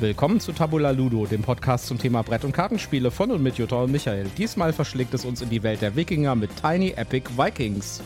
Willkommen zu Tabula Ludo, dem Podcast zum Thema Brett- und Kartenspiele von und mit Jutta und Michael. Diesmal verschlägt es uns in die Welt der Wikinger mit Tiny Epic Vikings.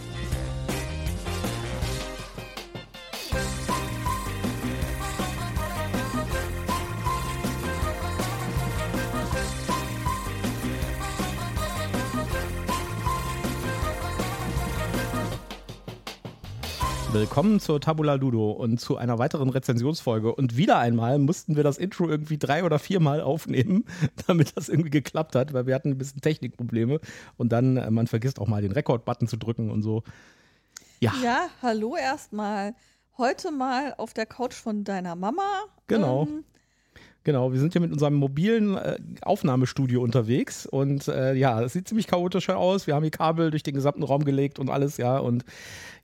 Willkommen zur Tabula Ludo und zu einer weiteren Rezensionsfolge. Und wieder einmal mussten wir das Intro irgendwie drei oder viermal aufnehmen, damit das irgendwie geklappt hat, weil wir hatten ein bisschen Technikprobleme. Und dann, äh, man vergisst auch mal den Rekord-Button zu drücken und so. Ja. Ja, hallo erstmal. Heute mal auf der Couch von deiner Mama. Genau. Ähm, Genau, wir sind hier mit unserem mobilen äh, Aufnahmestudio unterwegs und äh, ja, es sieht ziemlich chaotisch aus. Wir haben hier Kabel durch den gesamten Raum gelegt und alles, ja. Und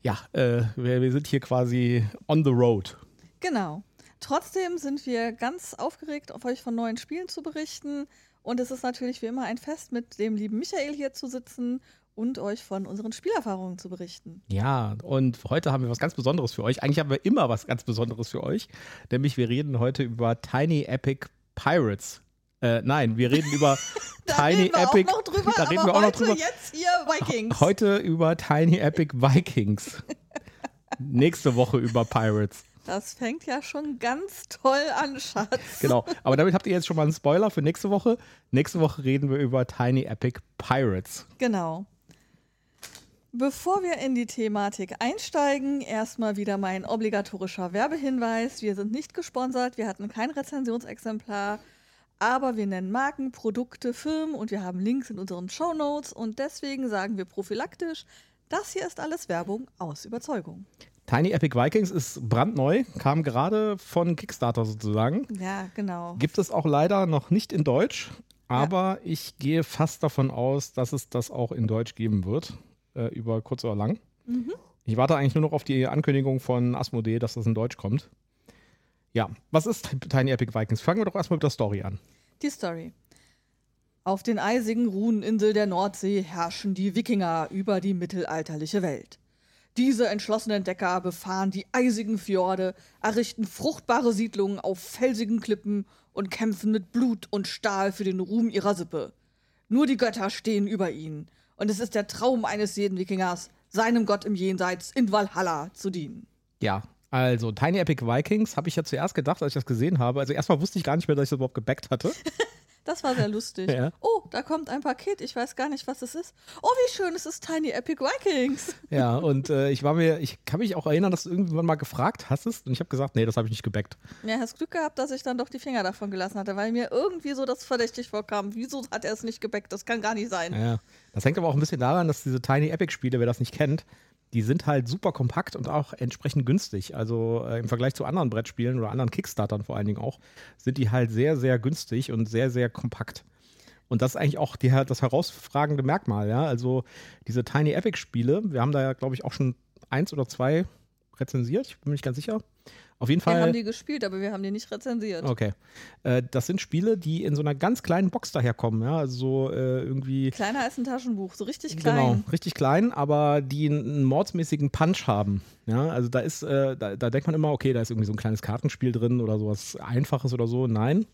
ja, äh, wir, wir sind hier quasi on the road. Genau. Trotzdem sind wir ganz aufgeregt, auf euch von neuen Spielen zu berichten. Und es ist natürlich wie immer ein Fest, mit dem lieben Michael hier zu sitzen und euch von unseren Spielerfahrungen zu berichten. Ja, und heute haben wir was ganz Besonderes für euch. Eigentlich haben wir immer was ganz Besonderes für euch, nämlich wir reden heute über Tiny Epic Pirates. Äh, nein, wir reden über Tiny reden Epic. Drüber, da reden wir auch noch drüber. Jetzt hier Vikings. Heute über Tiny Epic Vikings. Nächste Woche über Pirates. Das fängt ja schon ganz toll an, Schatz. Genau, aber damit habt ihr jetzt schon mal einen Spoiler für nächste Woche. Nächste Woche reden wir über Tiny Epic Pirates. Genau. Bevor wir in die Thematik einsteigen, erstmal wieder mein obligatorischer Werbehinweis. Wir sind nicht gesponsert, wir hatten kein Rezensionsexemplar, aber wir nennen Marken, Produkte, Firmen und wir haben Links in unseren Show Notes und deswegen sagen wir prophylaktisch, das hier ist alles Werbung aus Überzeugung. Tiny Epic Vikings ist brandneu, kam gerade von Kickstarter sozusagen. Ja, genau. Gibt es auch leider noch nicht in Deutsch, aber ja. ich gehe fast davon aus, dass es das auch in Deutsch geben wird äh, über kurz oder lang. Mhm. Ich warte eigentlich nur noch auf die Ankündigung von Asmodee, dass das in Deutsch kommt. Ja, was ist Tiny Epic Vikings? Fangen wir doch erstmal mit der Story an. Die Story. Auf den eisigen Runeninsel der Nordsee herrschen die Wikinger über die mittelalterliche Welt. Diese entschlossenen Entdecker befahren die eisigen Fjorde, errichten fruchtbare Siedlungen auf felsigen Klippen und kämpfen mit Blut und Stahl für den Ruhm ihrer Sippe. Nur die Götter stehen über ihnen und es ist der Traum eines jeden Wikingers, seinem Gott im Jenseits in Valhalla zu dienen. Ja, also Tiny Epic Vikings habe ich ja zuerst gedacht, als ich das gesehen habe. Also erstmal wusste ich gar nicht mehr, dass ich das überhaupt gebackt hatte. Das war sehr lustig. Ja. Oh, da kommt ein Paket. Ich weiß gar nicht, was es ist. Oh, wie schön, es ist Tiny Epic Vikings. Ja, und äh, ich war mir, ich kann mich auch erinnern, dass du irgendwann mal gefragt hast es und ich habe gesagt, nee, das habe ich nicht gebackt. Ja, hast Glück gehabt, dass ich dann doch die Finger davon gelassen hatte, weil mir irgendwie so das verdächtig vorkam. Wieso hat er es nicht gebackt? Das kann gar nicht sein. Ja, das hängt aber auch ein bisschen daran, dass diese Tiny Epic Spiele, wer das nicht kennt, die sind halt super kompakt und auch entsprechend günstig. Also äh, im Vergleich zu anderen Brettspielen oder anderen Kickstartern vor allen Dingen auch, sind die halt sehr, sehr günstig und sehr, sehr kompakt. Und das ist eigentlich auch die, das herausragende Merkmal, ja. Also diese Tiny Epic Spiele, wir haben da ja, glaube ich, auch schon eins oder zwei rezensiert, ich bin mir nicht ganz sicher. Auf jeden Fall. Wir haben die gespielt, aber wir haben die nicht rezensiert. Okay. Äh, das sind Spiele, die in so einer ganz kleinen Box daherkommen, ja. Also so äh, irgendwie. Kleiner als ein Taschenbuch, so richtig klein. Genau, richtig klein, aber die einen mordsmäßigen Punch haben. Ja, also da ist, äh, da, da denkt man immer, okay, da ist irgendwie so ein kleines Kartenspiel drin oder sowas Einfaches oder so. Nein.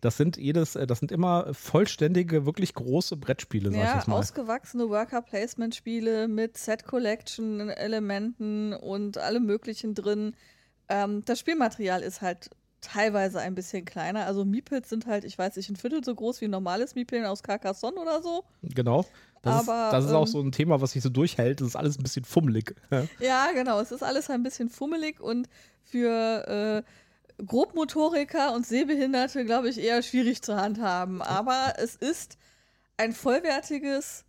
Das sind jedes, äh, das sind immer vollständige, wirklich große Brettspiele, sag ja, ich jetzt mal. ausgewachsene Worker-Placement-Spiele mit Set-Collection-Elementen und allem möglichen drin. Ähm, das Spielmaterial ist halt teilweise ein bisschen kleiner. Also Meeples sind halt, ich weiß nicht, ein Viertel so groß wie ein normales Meeple aus Carcassonne oder so. Genau. Das, Aber, ist, das ist auch ähm, so ein Thema, was sich so durchhält. Das ist alles ein bisschen fummelig. Ja, ja genau. Es ist alles ein bisschen fummelig und für äh, Grobmotoriker und Sehbehinderte, glaube ich, eher schwierig zu handhaben. Aber es ist ein vollwertiges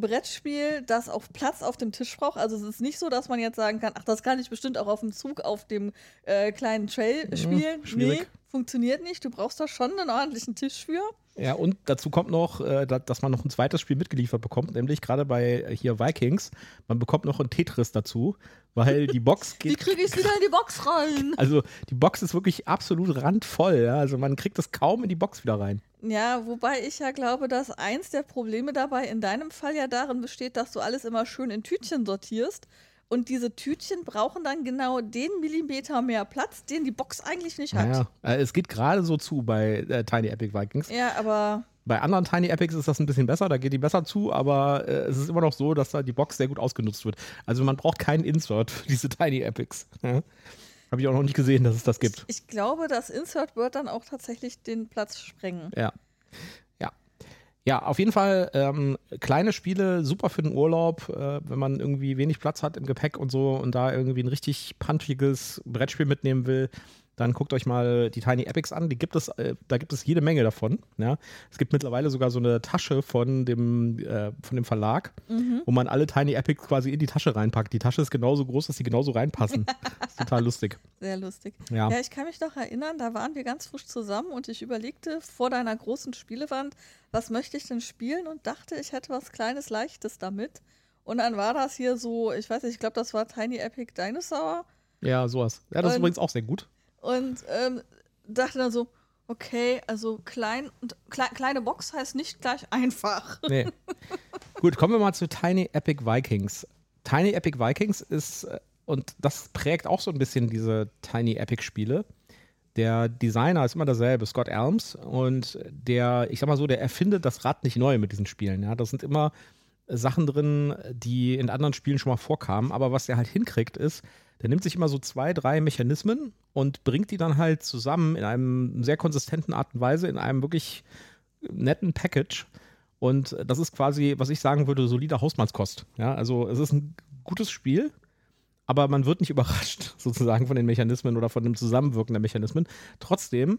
Brettspiel, das auf Platz auf dem Tisch braucht. Also es ist nicht so, dass man jetzt sagen kann, ach, das kann ich bestimmt auch auf dem Zug auf dem äh, kleinen Trail mhm, spielen. Mhm, nee, funktioniert nicht. Du brauchst da schon einen ordentlichen Tisch für. Ja, und dazu kommt noch, äh, dass man noch ein zweites Spiel mitgeliefert bekommt, nämlich gerade bei äh, hier Vikings, man bekommt noch ein Tetris dazu, weil die Box geht. Wie kriege ich es wieder in die Box rein? Also die Box ist wirklich absolut randvoll, ja? also man kriegt es kaum in die Box wieder rein. Ja, wobei ich ja glaube, dass eins der Probleme dabei in deinem Fall ja darin besteht, dass du alles immer schön in Tütchen sortierst Und diese Tütchen brauchen dann genau den Millimeter mehr Platz, den die Box eigentlich nicht hat. Naja, äh, es geht gerade so zu bei äh, Tiny Epic Vikings. Ja, aber Bei anderen Tiny Epics ist das ein bisschen besser, da geht die besser zu, aber äh, es ist immer noch so, dass da die Box sehr gut ausgenutzt wird. Also man braucht keinen Insert für diese Tiny Epics. Ja? Habe ich auch noch nicht gesehen, dass es das gibt. ich glaube, das Insert wird dann auch tatsächlich den Platz sprengen. Ja. Ja. Ja, auf jeden Fall ähm, kleine Spiele, super für den Urlaub, äh, wenn man irgendwie wenig Platz hat im Gepäck und so und da irgendwie ein richtig punchiges Brettspiel mitnehmen will, dann guckt euch mal die Tiny Epics an. Die gibt es, äh, da gibt es jede Menge davon. Ja. Es gibt mittlerweile sogar so eine Tasche von dem, äh, von dem Verlag, wo man alle Tiny Epics quasi in die Tasche reinpackt. Die Tasche ist genauso groß, dass sie genauso reinpassen. ist total lustig. Sehr lustig. Ja. Ja, ich kann mich noch erinnern, da waren wir ganz frisch zusammen und ich überlegte vor deiner großen Spielewand, was möchte ich denn spielen und dachte, ich hätte was Kleines, Leichtes damit. Und dann war das hier so, ich weiß nicht, ich glaube, das war Tiny Epic Dinosaur. Ja, sowas. Ja, das ist Und- übrigens auch sehr gut. Und ähm, dachte dann so, okay, also klein und klei kleine Box heißt nicht gleich einfach. Nee. Gut, kommen wir mal zu Tiny Epic Vikings. Tiny Epic Vikings ist, äh, und das prägt auch so ein bisschen diese Tiny Epic Spiele. Der Designer ist immer derselbe, Scott Elms. Und der, ich sag mal so, der erfindet das Rad nicht neu mit diesen Spielen. Ja, das sind immer Sachen drin, die in anderen Spielen schon mal vorkamen. Aber was er halt hinkriegt, ist, der nimmt sich immer so zwei, drei Mechanismen und bringt die dann halt zusammen in einem sehr konsistenten Art und Weise, in einem wirklich netten Package. Und das ist quasi, was ich sagen würde, solide Hausmannskost. Ja, also es ist ein gutes Spiel, aber man wird nicht überrascht sozusagen von den Mechanismen oder von dem Zusammenwirken der Mechanismen. Trotzdem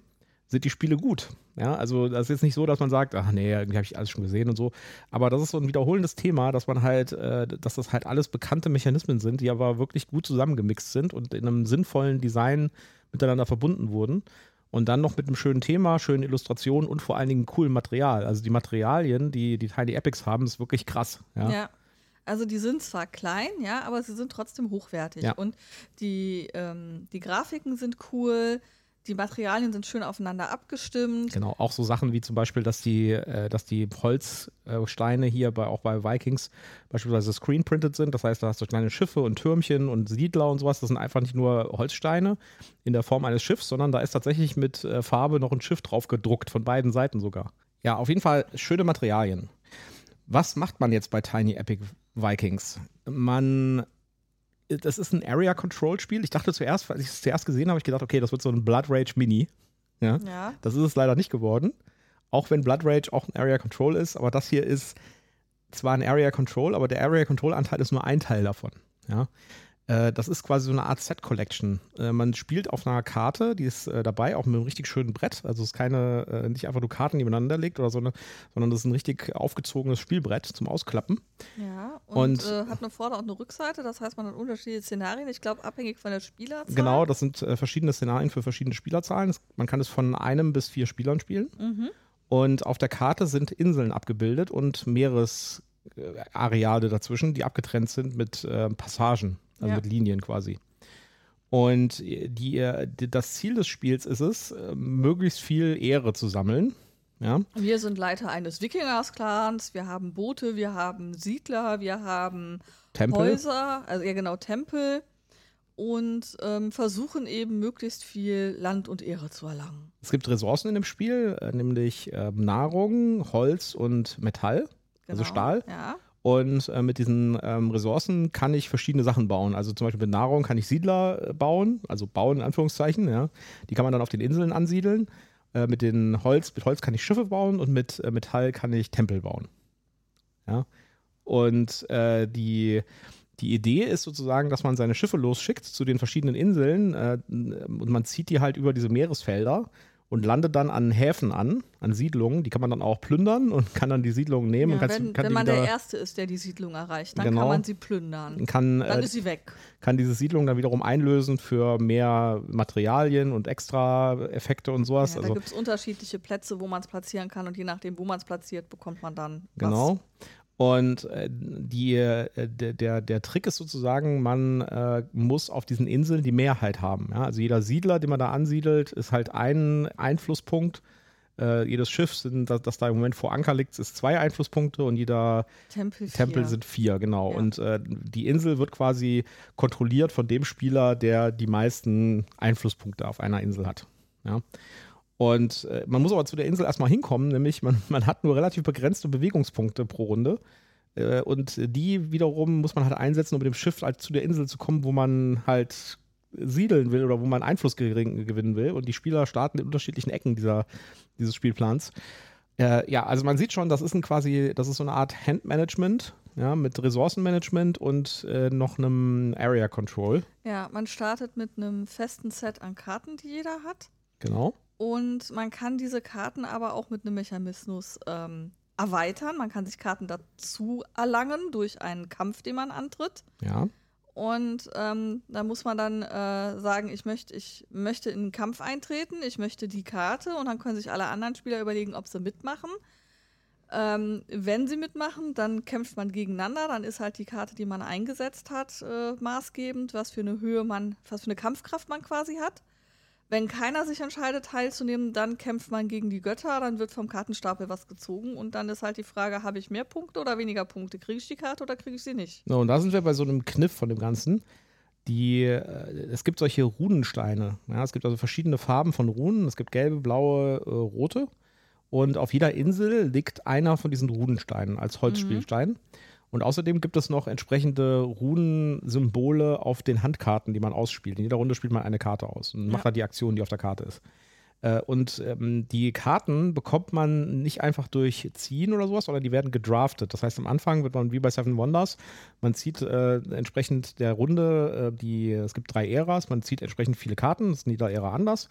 sind die Spiele gut. Ja, also das ist jetzt nicht so, dass man sagt, ach nee, irgendwie habe ich alles schon gesehen und so. Aber das ist so ein wiederholendes Thema, dass man halt, äh, dass das halt alles bekannte Mechanismen sind, die aber wirklich gut zusammengemixt sind und in einem sinnvollen Design miteinander verbunden wurden. Und dann noch mit einem schönen Thema, schönen Illustrationen und vor allen Dingen coolen Material. Also die Materialien, die die Tiny Epics haben, ist wirklich krass. Ja. Ja. Also die sind zwar klein, ja, aber sie sind trotzdem hochwertig. Ja. Und die, ähm, die Grafiken sind cool, die Materialien sind schön aufeinander abgestimmt. Genau, auch so Sachen wie zum Beispiel, dass die, äh, dass die Holzsteine hier bei, auch bei Vikings beispielsweise screenprinted sind. Das heißt, da hast du kleine Schiffe und Türmchen und Siedler und sowas. Das sind einfach nicht nur Holzsteine in der Form eines Schiffs, sondern da ist tatsächlich mit äh, Farbe noch ein Schiff drauf gedruckt, von beiden Seiten sogar. Ja, auf jeden Fall schöne Materialien. Was macht man jetzt bei Tiny Epic Vikings? Man das ist ein Area-Control-Spiel. Ich dachte zuerst, als ich es zuerst gesehen habe, habe ich gedacht, okay, das wird so ein Blood Rage Mini. Ja. Ja. Das ist es leider nicht geworden. Auch wenn Blood Rage auch ein Area Control ist, aber das hier ist zwar ein Area Control, aber der Area Control Anteil ist nur ein Teil davon. Ja. Äh, das ist quasi so eine Art Set Collection. Äh, man spielt auf einer Karte, die ist äh, dabei, auch mit einem richtig schönen Brett. Also es ist keine, nicht einfach nur Karten, die miteinander legt oder so, eine, sondern das ist ein richtig aufgezogenes Spielbrett zum Ausklappen. Ja, und, Und- äh, hat eine Vorder- und eine Rückseite, das heißt, man hat unterschiedliche Szenarien, ich glaube, abhängig von der Spielerzahl. Genau, das sind äh, verschiedene Szenarien für verschiedene Spielerzahlen. Man kann es von einem bis vier Spielern spielen. Mhm. Und auf der Karte sind Inseln abgebildet und Meeresareale dazwischen, die abgetrennt sind mit äh, Passagen, also Ja. mit Linien quasi. Und die, äh, das Ziel des Spiels ist es, äh, möglichst viel Ehre zu sammeln. Ja, Wir sind Leiter eines Wikingers-Clans, wir haben Boote, wir haben Siedler, wir haben Tempel. Häuser, also ja genau, Tempel und ähm, versuchen eben möglichst viel Land und Ehre zu erlangen. Es gibt Ressourcen in dem Spiel, äh, nämlich ähm, Nahrung, Holz und Metall, also Genau, Stahl. Ja. Und äh, mit diesen ähm, Ressourcen kann ich verschiedene Sachen bauen. Also zum Beispiel mit Nahrung kann ich Siedler äh, bauen, also bauen in Anführungszeichen, ja. Die kann man dann auf den Inseln ansiedeln. Äh, mit den Holz, mit Holz kann ich Schiffe bauen und mit äh, Metall kann ich Tempel bauen. Ja. Und äh, die, die Idee ist sozusagen, dass man seine Schiffe losschickt zu den verschiedenen Inseln äh, und man zieht die halt über diese Meeresfelder und landet dann an Häfen an, an Siedlungen. Die kann man dann auch plündern und kann dann die Siedlungen nehmen Ja, wenn kann wenn man der Erste ist, der die Siedlung erreicht, dann Genau. kann man sie plündern. kann, Dann äh, ist sie weg. kann diese Siedlung dann wiederum einlösen für mehr Materialien und extra Effekte und sowas. Ja, da also gibt es unterschiedliche Plätze, wo man es platzieren kann und je nachdem, wo man es platziert, bekommt man dann Genau. Und äh, die, äh, der, der, der Trick ist sozusagen, man äh, muss auf diesen Inseln die Mehrheit haben. Ja? Also jeder Siedler, den man da ansiedelt, ist halt ein Einflusspunkt Äh, jedes Schiff, sind, das, das da im Moment vor Anker liegt, ist zwei Einflusspunkte und jeder Tempel, Tempel vier. sind vier, genau. Ja. Und äh, die Insel wird quasi kontrolliert von dem Spieler, der die meisten Einflusspunkte auf einer Insel hat. Ja. Und äh, man muss aber zu der Insel erstmal hinkommen, nämlich man, man hat nur relativ begrenzte Bewegungspunkte pro Runde. Äh, und die wiederum muss man halt einsetzen, um mit dem Schiff halt zu der Insel zu kommen, wo man halt siedeln will oder wo man Einfluss gewinnen will. Und die Spieler starten in unterschiedlichen Ecken dieser, dieses Spielplans. Äh, ja, also man sieht schon, das ist ein quasi, das ist so eine Art Handmanagement, ja, mit Ressourcenmanagement und äh, noch einem Area Control. Ja, man startet mit einem festen Set an Karten, die jeder hat. Genau. Und man kann diese Karten aber auch mit einem Mechanismus ähm, erweitern. Man kann sich Karten dazu erlangen durch einen Kampf, den man antritt. Ja. Und ähm, da muss man dann äh, sagen, ich möchte, ich möchte in den Kampf eintreten, ich möchte die Karte und dann können sich alle anderen Spieler überlegen, ob sie mitmachen. Ähm, wenn sie mitmachen, dann kämpft man gegeneinander, dann ist halt die Karte, die man eingesetzt hat, äh, maßgebend, was für eine Höhe man, was für eine Kampfkraft man quasi hat. Wenn keiner sich entscheidet, teilzunehmen, dann kämpft man gegen die Götter, dann wird vom Kartenstapel was gezogen und dann ist halt die Frage, habe ich mehr Punkte oder weniger Punkte? Kriege ich die Karte oder kriege ich sie nicht? So, und da sind wir bei so einem Kniff von dem Ganzen. Die, äh, es gibt solche Runensteine. Ja, es gibt also verschiedene Farben von Runen. Es gibt gelbe, blaue, äh, rote. Und auf jeder Insel liegt einer von diesen Runensteinen als Holzspielstein. Und außerdem gibt es noch entsprechende Runensymbole auf den Handkarten, die man ausspielt. In jeder Runde spielt man eine Karte aus und macht Ja. da die Aktion, die auf der Karte ist. Äh, Und ähm, die Karten bekommt man nicht einfach durch Ziehen oder sowas, sondern die werden gedraftet. Das heißt, am Anfang wird man wie bei Seven Wonders, man zieht äh, entsprechend der Runde, äh, die, es gibt drei Äras, man zieht entsprechend viele Karten, das ist in jeder Ära anders.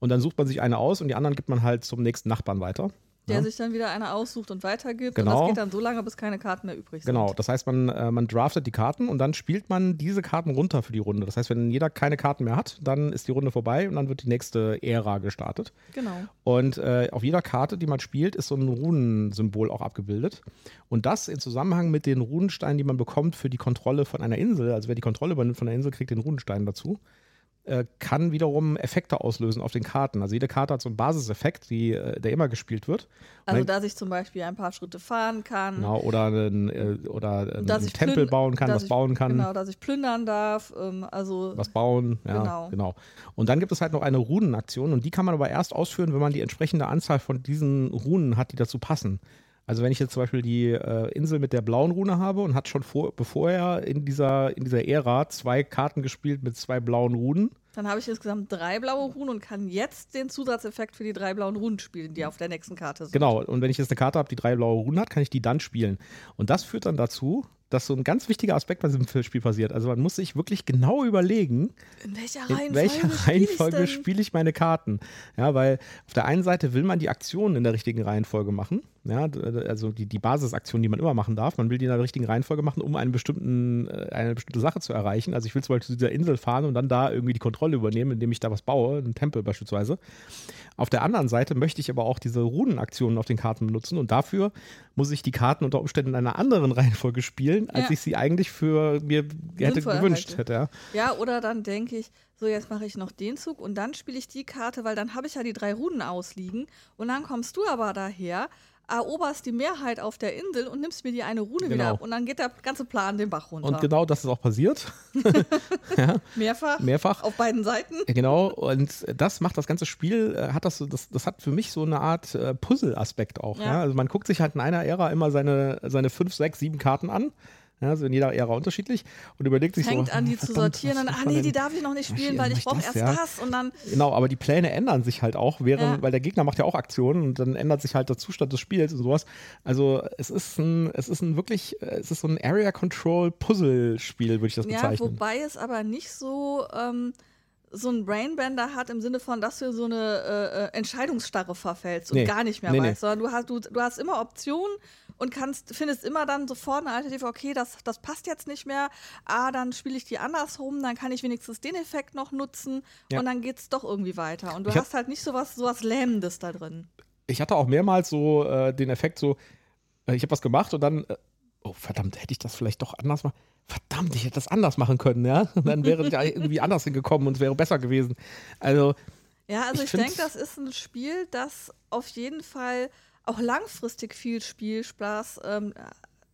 Und dann sucht man sich eine aus und die anderen gibt man halt zum nächsten Nachbarn weiter. Der Ja. sich dann wieder eine aussucht und weitergibt. Und Genau. das geht dann so lange, bis keine Karten mehr übrig sind. Genau, das heißt, man, äh, man draftet die Karten und dann spielt man diese Karten runter für die Runde. Das heißt, wenn jeder keine Karten mehr hat, dann ist die Runde vorbei und dann wird die nächste Ära gestartet. Genau. Und äh, auf jeder Karte, die man spielt, ist so ein Runensymbol auch abgebildet. Und das in Zusammenhang mit den Runensteinen, die man bekommt für die Kontrolle von einer Insel, also wer die Kontrolle übernimmt von der Insel, kriegt den Runenstein dazu, äh, kann wiederum Effekte auslösen auf den Karten. Also jede Karte hat so einen Basiseffekt, die, äh, der immer gespielt wird. Also, Und dann- dass ich zum Beispiel ein paar Schritte fahren kann. Genau, oder einen, äh, oder einen Tempel bauen kann, was ich- bauen kann. Genau, dass ich plündern darf. Ähm, also, was bauen. Ja, Genau. genau. Und dann gibt es halt noch eine Runenaktion und die kann man aber erst ausführen, wenn man die entsprechende Anzahl von diesen Runen hat, die dazu passen. Also wenn ich jetzt zum Beispiel die äh, Insel mit der blauen Rune habe und hat schon vor, bevorher in dieser, in dieser Ära zwei Karten gespielt mit zwei blauen Runen. dann habe ich insgesamt drei blaue Runen und kann jetzt den Zusatzeffekt für die drei blauen Runen spielen, die auf der nächsten Karte sind. Genau, und wenn ich jetzt eine Karte habe, die drei blaue Runen hat, kann ich die dann spielen. Und das führt dann dazu, dass so ein ganz wichtiger Aspekt bei diesem Spiel passiert. Also man muss sich wirklich genau überlegen, In welcher in Reihenfolge, welcher Reihenfolge spiele spiele ich meine Karten? Ja, weil auf der einen Seite will man die Aktionen in der richtigen Reihenfolge machen. Ja, also die, die Basisaktionen, die man immer machen darf. Man will die in der richtigen Reihenfolge machen, um einen bestimmten, äh, eine bestimmte Sache zu erreichen. Also ich will zum Beispiel zu dieser Insel fahren und dann da irgendwie die Kontrolle übernehmen, indem ich da was baue, einen Tempel beispielsweise. Auf der anderen Seite möchte ich aber auch diese Runenaktionen auf den Karten benutzen und dafür muss ich die Karten unter Umständen in einer anderen Reihenfolge spielen, als Ja. ich sie eigentlich für mir hätte Sinnvoll gewünscht halte. hätte. Ja. Ja, oder dann denke ich, so jetzt mache ich noch den Zug und dann spiele ich die Karte, weil dann habe ich ja die drei Runen ausliegen und dann kommst du aber daher, eroberst die Mehrheit auf der Insel und nimmst mir die eine Rune wieder Genau. ab und dann geht der ganze Plan den Bach runter. Und genau das ist auch passiert. Mehrfach, Mehrfach. auf beiden Seiten. Genau, und das macht das ganze Spiel, äh, hat das das, das hat für mich so eine Art äh, Puzzle-Aspekt auch. Ja. Ja. Also man guckt sich halt in einer Ära immer seine, seine fünf, sechs, sieben Karten an. Ja, also in jeder Ära unterschiedlich und überlegt sich Fängt so. an, die "Ah, zu sortieren und ah nee, die denn?" darf ich noch nicht spielen, weil ich brauche erst ja? das und dann Genau, aber die Pläne ändern sich halt auch, während, Ja. weil der Gegner macht ja auch Aktionen und dann ändert sich halt der Zustand des Spiels und sowas. Also es ist ein, es ist ein wirklich, äh, es ist so ein Area Control Puzzle Spiel, würde ich das Ja, bezeichnen. wobei es aber nicht so, ähm, so ein Brainbender hat im Sinne von, dass du so eine äh, äh, Entscheidungsstarre verfällst und Nee. gar nicht mehr Nee, nee. weißt, sondern du hast, du, du hast immer Optionen und kannst, findest immer dann sofort eine Alternative, okay, das, das passt jetzt nicht mehr, ah, dann spiele ich die andersrum, dann kann ich wenigstens den Effekt noch nutzen Ja. und dann geht es doch irgendwie weiter. Und du Ich hast halt nicht sowas, sowas Lähmendes da drin. ich hatte auch mehrmals so äh, den Effekt so, äh, ich habe was gemacht und dann, äh, oh verdammt, hätte ich das vielleicht doch anders machen. Verdammt, ich hätte das anders machen können, ja. Und dann wäre ich irgendwie anders hingekommen und es wäre besser gewesen. Also, Ja, also Ich ich, denke, das ist ein Spiel, das auf jeden Fall auch langfristig viel Spielspaß ähm,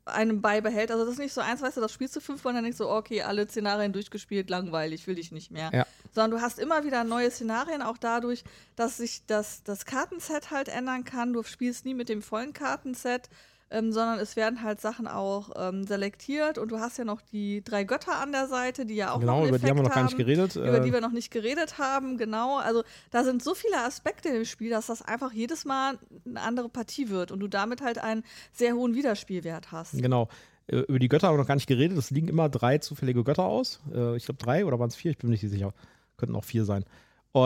einem beibehält. Also das ist nicht so eins, weißt du, das spielst du fünfmal und dann denkst du, okay, alle Szenarien durchgespielt, langweilig, will ich nicht mehr. Ja. Sondern du hast immer wieder neue Szenarien, auch dadurch, dass sich das, das Kartenset halt ändern kann. Du spielst nie mit dem vollen Kartenset, ähm, sondern es werden halt Sachen auch ähm, selektiert und du hast ja noch die drei Götter an der Seite, die ja auch noch genau, einen über die haben wir noch Effekt gar nicht geredet. über die Äh, wir noch nicht geredet haben, genau. Also da sind so viele Aspekte im Spiel, dass das einfach jedes Mal eine andere Partie wird und du damit halt einen sehr hohen Wiederspielwert hast. Genau. Über die Götter haben wir noch gar nicht geredet. Es liegen immer drei zufällige Götter aus. Äh, Ich glaube drei oder waren es vier? Ich bin mir nicht sicher. Könnten auch vier sein.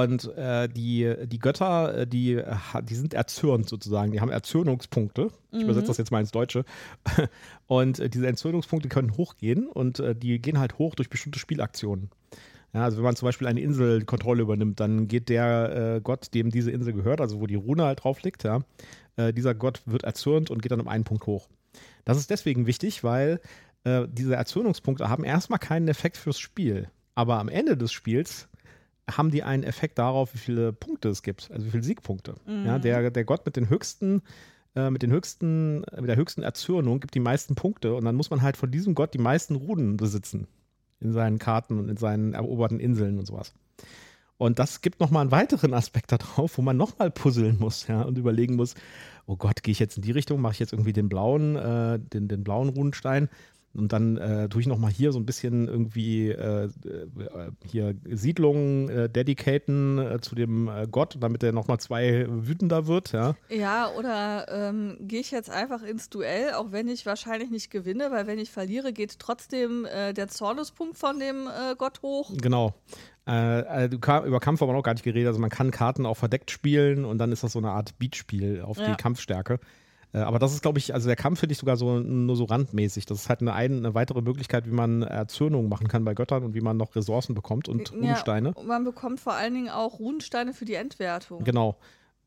Und äh, die, die Götter, äh, die, die sind erzürnt sozusagen. Die haben Erzürnungspunkte. Ich übersetze das jetzt mal ins Deutsche. Und äh, diese Erzürnungspunkte können hochgehen und äh, die gehen halt hoch durch bestimmte Spielaktionen. Ja, also wenn man zum Beispiel eine Insel Kontrolle übernimmt, dann geht der äh, Gott, dem diese Insel gehört, also wo die Rune halt drauf liegt, ja, äh, dieser Gott wird erzürnt und geht dann um einen Punkt hoch. Das ist deswegen wichtig, weil diese Erzürnungspunkte haben erstmal keinen Effekt fürs Spiel. Aber am Ende des Spiels haben die einen Effekt darauf, wie viele Punkte es gibt, also wie viele Siegpunkte. Ja, der, der Gott mit den höchsten, äh, mit den höchsten, mit der höchsten Erzürnung gibt die meisten Punkte und dann muss man halt von diesem Gott die meisten Runen besitzen in seinen Karten und in seinen eroberten Inseln und sowas. Und das gibt nochmal einen weiteren Aspekt darauf, wo man nochmal puzzeln muss, ja, und überlegen muss, oh Gott, gehe ich jetzt in die Richtung, mache ich jetzt irgendwie den blauen, äh, den, den blauen Runenstein und dann äh, tue ich nochmal hier so ein bisschen irgendwie äh, äh, hier Siedlungen äh, dedicaten äh, zu dem äh, Gott, damit er nochmal zwei wütender wird, ja. Ja, oder ähm, gehe ich jetzt einfach ins Duell, auch wenn ich wahrscheinlich nicht gewinne, weil wenn ich verliere, geht trotzdem äh, der Zornespunkt von dem Gott hoch. Genau. Äh, über Kampf haben wir noch gar nicht geredet. Also man kann Karten auch verdeckt spielen und dann ist das so eine Art Beatspiel auf Ja. die Kampfstärke. Äh, aber das ist, glaube ich, also der Kampf finde ich sogar so nur so randmäßig. Das ist halt eine, ein- eine weitere Möglichkeit, wie man Erzürnung machen kann bei Göttern und wie man noch Ressourcen bekommt und Runensteine. Ja, und man bekommt vor allen Dingen auch Runensteine für die Endwertung. Genau.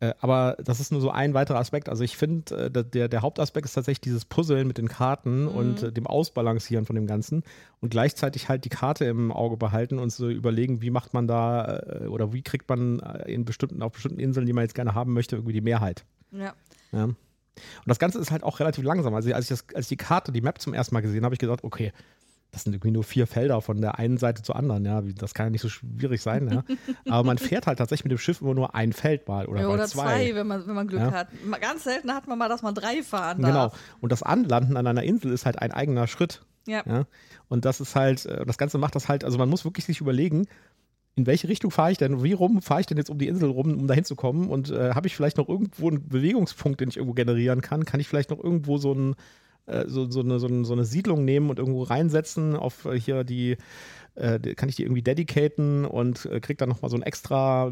Äh, aber das ist nur so ein weiterer Aspekt. Also ich finde, äh, der, der Hauptaspekt ist tatsächlich dieses Puzzeln mit den Karten und äh, dem Ausbalancieren von dem Ganzen und gleichzeitig halt die Karte im Auge behalten und so überlegen, wie macht man da oder wie kriegt man in bestimmten, auf bestimmten Inseln, die man jetzt gerne haben möchte, irgendwie die Mehrheit. Ja. Ja. Und das Ganze ist halt auch relativ langsam. Also als ich, das, als ich die Karte, die Map zum ersten Mal gesehen habe, habe ich gesagt, okay, das sind irgendwie nur vier Felder von der einen Seite zur anderen. Ja, das kann ja nicht so schwierig sein. Ja. Aber man fährt halt tatsächlich mit dem Schiff immer nur ein Feld mal oder, Ja, mal oder zwei. zwei, wenn, man, wenn man Glück Ja. hat. Ganz selten hat man mal, dass man drei fahren Genau. darf. Und das Anlanden an einer Insel ist halt ein eigener Schritt. Ja. Ja. Und das ist halt, äh, das Ganze macht das halt, also man muss wirklich sich überlegen, in welche Richtung fahre ich denn, wie rum fahre ich denn jetzt um die Insel rum, um da hinzukommen? Und äh, habe ich vielleicht noch irgendwo einen Bewegungspunkt, den ich irgendwo generieren kann? Kann ich vielleicht noch irgendwo so, ein, äh, so, so, eine, so, eine, so eine Siedlung nehmen und irgendwo reinsetzen auf äh, hier die, äh, die- kann ich die irgendwie dedicaten und äh, krieg dann nochmal so einen extra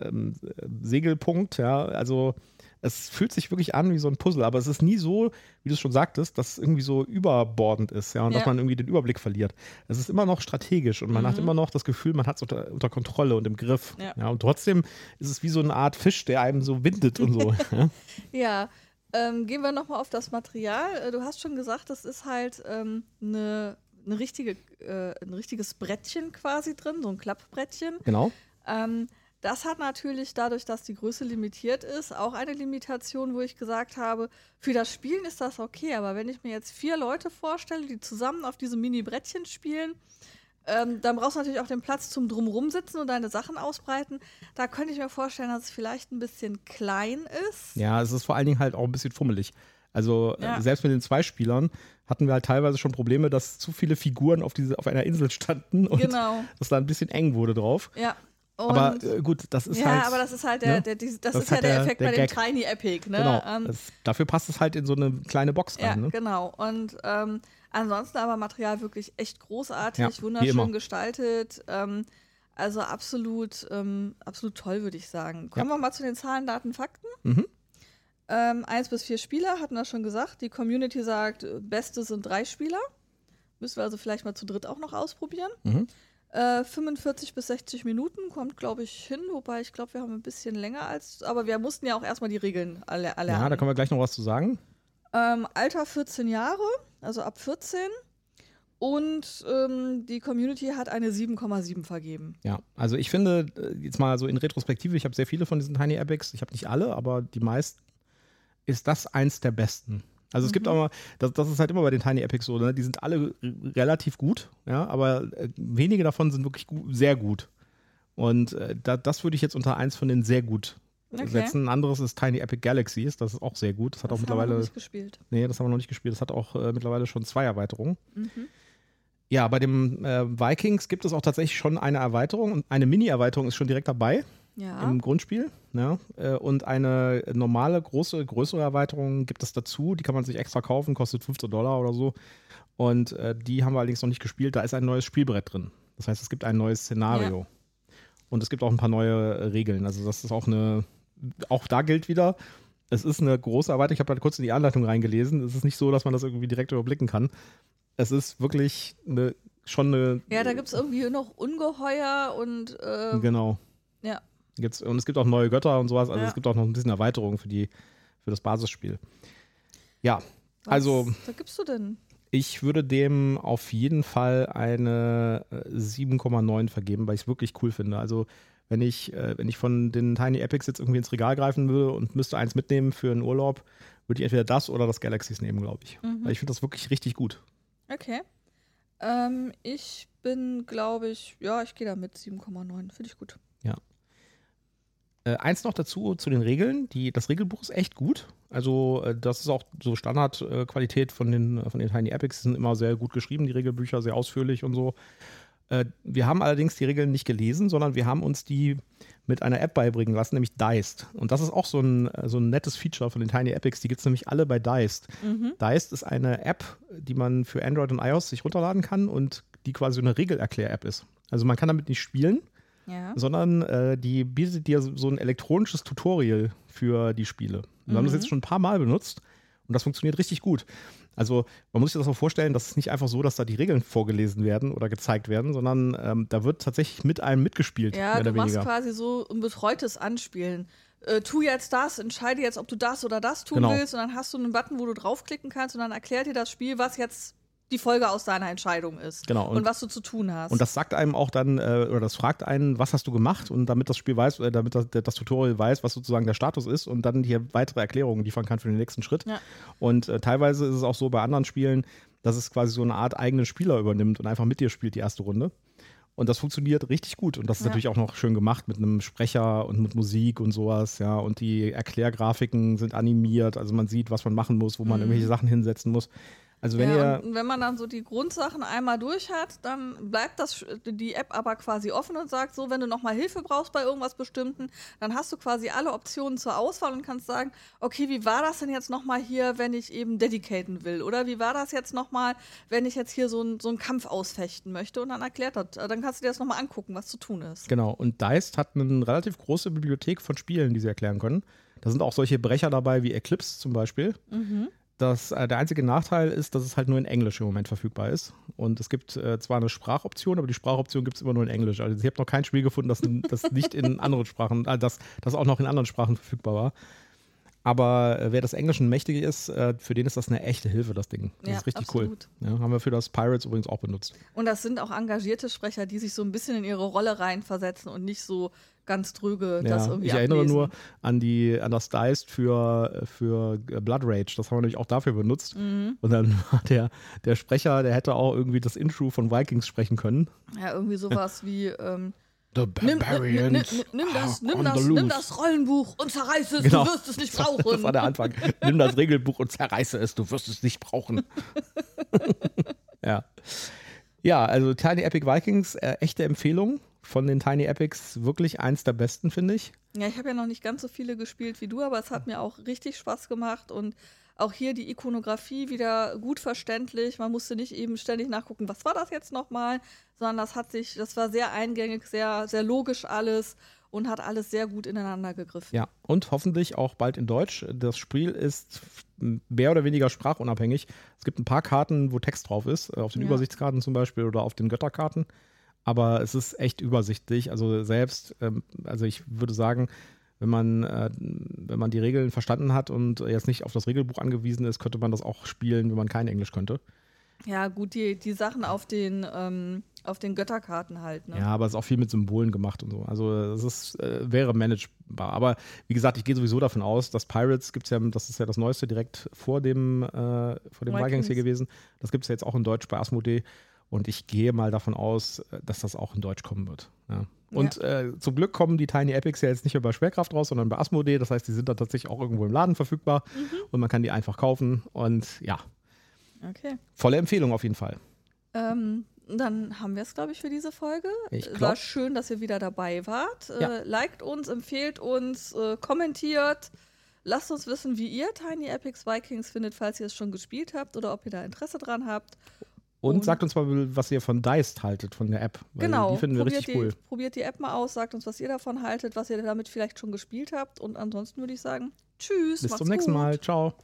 ähm, äh, Segelpunkt, ja, also es fühlt sich wirklich an wie so ein Puzzle, aber es ist nie so, wie du es schon sagtest, dass es irgendwie so überbordend ist, ja, und dass Ja. man irgendwie den Überblick verliert. Es ist immer noch strategisch und man hat immer noch das Gefühl, man hat es unter, unter Kontrolle und im Griff. Ja. und trotzdem ist es wie so eine Art Fisch, der einem so windet und so. ja. Ja, ähm, gehen wir nochmal auf das Material. Äh, Du hast schon gesagt, das ist halt ähm, eine, eine richtige, äh, ein richtiges Brettchen quasi drin, so ein Klappbrettchen. Genau. Ähm, das hat natürlich dadurch, dass die Größe limitiert ist, auch eine Limitation, wo ich gesagt habe, für das Spielen ist das okay, aber wenn ich mir jetzt vier Leute vorstelle, die zusammen auf diesem Mini-Brettchen spielen, ähm, dann brauchst du natürlich auch den Platz zum Drumrum sitzen und deine Sachen ausbreiten. Da könnte ich mir vorstellen, dass es vielleicht ein bisschen klein ist. Ja, es ist vor allen Dingen halt auch ein bisschen fummelig. Also Ja. äh, selbst mit den zwei Spielern hatten wir halt teilweise schon Probleme, dass zu viele Figuren auf, diese, auf einer Insel standen und Genau. dass da ein bisschen eng wurde drauf. Ja. Und aber äh, gut, das ist ja, halt. aber das ist halt der, ne? der, die- das, Das ist ja halt der der- Effekt der bei dem Gag. Tiny Epic, ne? Genau. Ähm, das, dafür passt es halt in so eine kleine Box ja, rein. Ne? genau. Und ähm, ansonsten aber Material wirklich echt großartig, Ja, wunderschön gestaltet. Ähm, also absolut, ähm, absolut toll, würde ich sagen. Kommen wir mal zu den Zahlen, Daten, Fakten. Mhm. Ähm, eins bis vier Spieler, hatten wir schon gesagt. Die Community sagt, äh, beste sind drei Spieler. Müssen wir also vielleicht mal zu dritt auch noch ausprobieren. Mhm. Äh, 45 bis 60 Minuten kommt, glaube ich, hin. Wobei ich glaube, wir haben ein bisschen länger als. Aber wir mussten ja auch erstmal die Regeln alle erlernen. Ja, da können wir gleich noch was zu sagen. Ähm, Alter 14 Jahre, also ab 14. Und ähm, die Community hat eine 7,7 vergeben. Ja, also ich finde, äh, jetzt mal so in Retrospektive, ich habe sehr viele von diesen Tiny Epics, ich habe nicht alle, aber die meisten, ist das eins der besten. Also es gibt Mhm. aber, das, das ist halt immer bei den Tiny Epics so, ne? die sind alle relativ gut, ja, aber äh, wenige davon sind wirklich gu sehr gut. Und äh, da, das würde ich jetzt unter eins von den sehr gut Okay. setzen. Ein anderes ist Tiny Epic Galaxies, das ist auch sehr gut. Das hat auch Das haben wir noch mittlerweile, nicht gespielt. nee, das haben wir noch nicht gespielt, das hat auch äh, mittlerweile schon zwei Erweiterungen. Mhm. Ja, bei dem äh, Vikings gibt es auch tatsächlich schon eine Erweiterung und eine Mini-Erweiterung ist schon direkt dabei Ja. im Grundspiel. Ja, äh, und eine normale, große, größere Erweiterung gibt es dazu. Die kann man sich extra kaufen, kostet 15 Dollar oder so. Und äh, die haben wir allerdings noch nicht gespielt. Da ist ein neues Spielbrett drin. Das heißt, es gibt ein neues Szenario. Und es gibt auch ein paar neue äh, Regeln. Also, das ist auch eine. Auch da gilt wieder, es ist eine große Erweiterung. Ich habe da kurz in die Anleitung reingelesen. Es ist nicht so, dass man das irgendwie direkt überblicken kann. Es ist wirklich eine, schon eine. ja, da gibt es irgendwie noch Ungeheuer und äh, Genau. ja. Gibt's, und es gibt auch neue Götter und sowas. Also Ja. es gibt auch noch ein bisschen Erweiterung für, die, für das Basisspiel. Ja, Was Also- da gibst du denn? ich würde dem auf jeden Fall eine äh, 7,9 vergeben, weil ich es wirklich cool finde. Also wenn ich, äh, wenn ich von den Tiny Epics jetzt irgendwie ins Regal greifen würde und müsste eins mitnehmen für einen Urlaub, würde ich entweder das oder das Galaxies nehmen, glaube ich. Mhm. Weil ich finde das wirklich richtig gut. Okay. Ähm, ich bin, glaube ich, ja, ich gehe da mit 7,9. Finde ich gut. Äh, eins noch dazu zu den Regeln. Die, das Regelbuch ist echt gut. Also, äh, das ist auch so Standardqualität äh, von, den, von den Tiny Epics. Die sind immer sehr gut geschrieben, die Regelbücher, sehr ausführlich und so. Äh, wir haben allerdings die Regeln nicht gelesen, sondern wir haben uns die mit einer App beibringen lassen, nämlich Diced. Und das ist auch so ein, äh, so ein nettes Feature von den Tiny Epics. Die gibt es nämlich alle bei Diced. Mhm. Diced ist eine App, die man für Android und iOS sich runterladen kann und die quasi eine Regelerklär-App ist. Also man kann damit nicht spielen, Ja. sondern äh, die bietet dir so ein elektronisches Tutorial für die Spiele. Wir haben das Mhm. jetzt schon ein paar Mal benutzt und das funktioniert richtig gut. Also man muss sich das auch vorstellen, dass es nicht einfach so, dass da die Regeln vorgelesen werden oder gezeigt werden, sondern ähm, da wird tatsächlich mit einem mitgespielt, Ja, du machst weniger. quasi so ein betreutes Anspielen. Äh, tu jetzt das, entscheide jetzt, ob du das oder das tun Genau. willst und dann hast du einen Button, wo du draufklicken kannst und dann erklärt dir das Spiel, was jetzt die Folge aus deiner Entscheidung ist Genau. und, Und, was du zu tun hast. und das sagt einem auch dann, äh, oder das fragt einen, was hast du gemacht? Und damit das Spiel weiß, äh, damit das, das Tutorial weiß, was sozusagen der Status ist und dann hier weitere Erklärungen liefern kann für den nächsten Schritt. Ja. Und äh, teilweise ist es auch so bei anderen Spielen, dass es quasi so eine Art eigenen Spieler übernimmt und einfach mit dir spielt die erste Runde. Und das funktioniert richtig gut. Und das ist Ja. natürlich auch noch schön gemacht mit einem Sprecher und mit Musik und sowas, ja. Und die Erklärgrafiken sind animiert, also man sieht, was man machen muss, wo man Mhm. irgendwelche Sachen hinsetzen muss. Also wenn ja, ihr. und wenn man dann so die Grundsachen einmal durch hat, dann bleibt das, die App aber quasi offen und sagt so, wenn du nochmal Hilfe brauchst bei irgendwas Bestimmten, dann hast du quasi alle Optionen zur Auswahl und kannst sagen, okay, wie war das denn jetzt nochmal hier, wenn ich eben dedicaten will? Oder wie war das jetzt nochmal, wenn ich jetzt hier so, ein, so einen Kampf ausfechten möchte? Und dann erklärt das, dann kannst du dir das nochmal angucken, was zu tun ist. Genau, und Diced hat eine relativ große Bibliothek von Spielen, die sie erklären können. Da sind auch solche Brecher dabei wie Eclipse zum Beispiel. Mhm. Das, äh, der einzige Nachteil ist, dass es halt nur in Englisch im Moment verfügbar ist. Und es gibt äh, zwar eine Sprachoption, aber die Sprachoption gibt es immer nur in Englisch. Also ich habe noch kein Spiel gefunden, das, das nicht in anderen Sprachen, äh, das, das auch noch in anderen Sprachen verfügbar war. Aber äh, wer des Englischen mächtig ist, äh, für den ist das eine echte Hilfe, das Ding. Das Ja, ist richtig absolut. cool. Ja, haben wir für das Pirates übrigens auch benutzt. Und das sind auch engagierte Sprecher, die sich so ein bisschen in ihre Rolle reinversetzen und nicht so ganz dröge das Ja, irgendwie ich erinnere ablesen. nur an, die, an das Diced für, für Blood Rage. Das haben wir nämlich auch dafür benutzt. Mhm. Und dann war der, der Sprecher, der hätte auch irgendwie das Intro von Vikings sprechen können. Ja, irgendwie sowas wie ähm, The nimm, nimm, nimm, nimm, nimm das, nimm on das, nimm das Rollenbuch und zerreiß es, Genau. du wirst es nicht Das brauchen. war der Anfang. Nimm das Regelbuch und zerreiße es, du wirst es nicht brauchen. ja. Ja, also Tiny Epic Vikings, äh, echte Empfehlung von den Tiny Epics, wirklich eins der besten, finde ich. Ja, ich habe ja noch nicht ganz so viele gespielt wie du, aber es hat mir auch richtig Spaß gemacht und auch hier die Ikonografie wieder gut verständlich. Man musste nicht eben ständig nachgucken, was war das jetzt nochmal, sondern das hat sich, das war sehr eingängig, sehr, sehr logisch alles und hat alles sehr gut ineinander gegriffen. Ja, und hoffentlich auch bald in Deutsch. Das Spiel ist mehr oder weniger sprachunabhängig. Es gibt ein paar Karten, wo Text drauf ist, äh, auf den Ja. Übersichtskarten zum Beispiel oder auf den Götterkarten. Aber es ist echt übersichtlich. Also selbst, ähm, also ich würde sagen, wenn man, äh, wenn man die Regeln verstanden hat und jetzt nicht auf das Regelbuch angewiesen ist, könnte man das auch spielen, wenn man kein Englisch könnte. Ja, gut, die, die Sachen auf den, ähm, auf den Götterkarten halt. Ne? Ja, aber es ist auch viel mit Symbolen gemacht und so. Also es ist, äh, wäre managebar. Aber wie gesagt, ich gehe sowieso davon aus, dass Pirates gibt es ja, das ist ja das Neueste direkt vor dem, äh, vor dem Vikings. Vikings hier gewesen. Das gibt es ja jetzt auch in Deutsch bei Asmodee. Und ich gehe mal davon aus, äh, dass das auch in Deutsch kommen wird. Ja. Und äh, zum Glück kommen die Tiny Epics ja jetzt nicht mehr bei Schwerkraft raus, sondern bei Asmodee. Das heißt, die sind dann tatsächlich auch irgendwo im Laden verfügbar und man kann die einfach kaufen. Und ja, Okay. volle Empfehlung auf jeden Fall. Ähm, dann haben wir es, glaube ich, für diese Folge. Ich War glaub- schön, dass ihr wieder dabei wart. Ja. Äh, liked uns, empfehlt uns, äh, kommentiert. Lasst uns wissen, wie ihr Tiny Epics Vikings findet, falls ihr es schon gespielt habt oder ob ihr da Interesse dran habt. Und, Und- sagt uns mal, was ihr von Diced haltet, von der App. Genau. Die finden wir probiert, richtig die, cool. probiert die App mal aus, sagt uns, was ihr davon haltet, was ihr damit vielleicht schon gespielt habt. Und ansonsten würde ich sagen, tschüss. Bis zum nächsten gut. Mal. Ciao.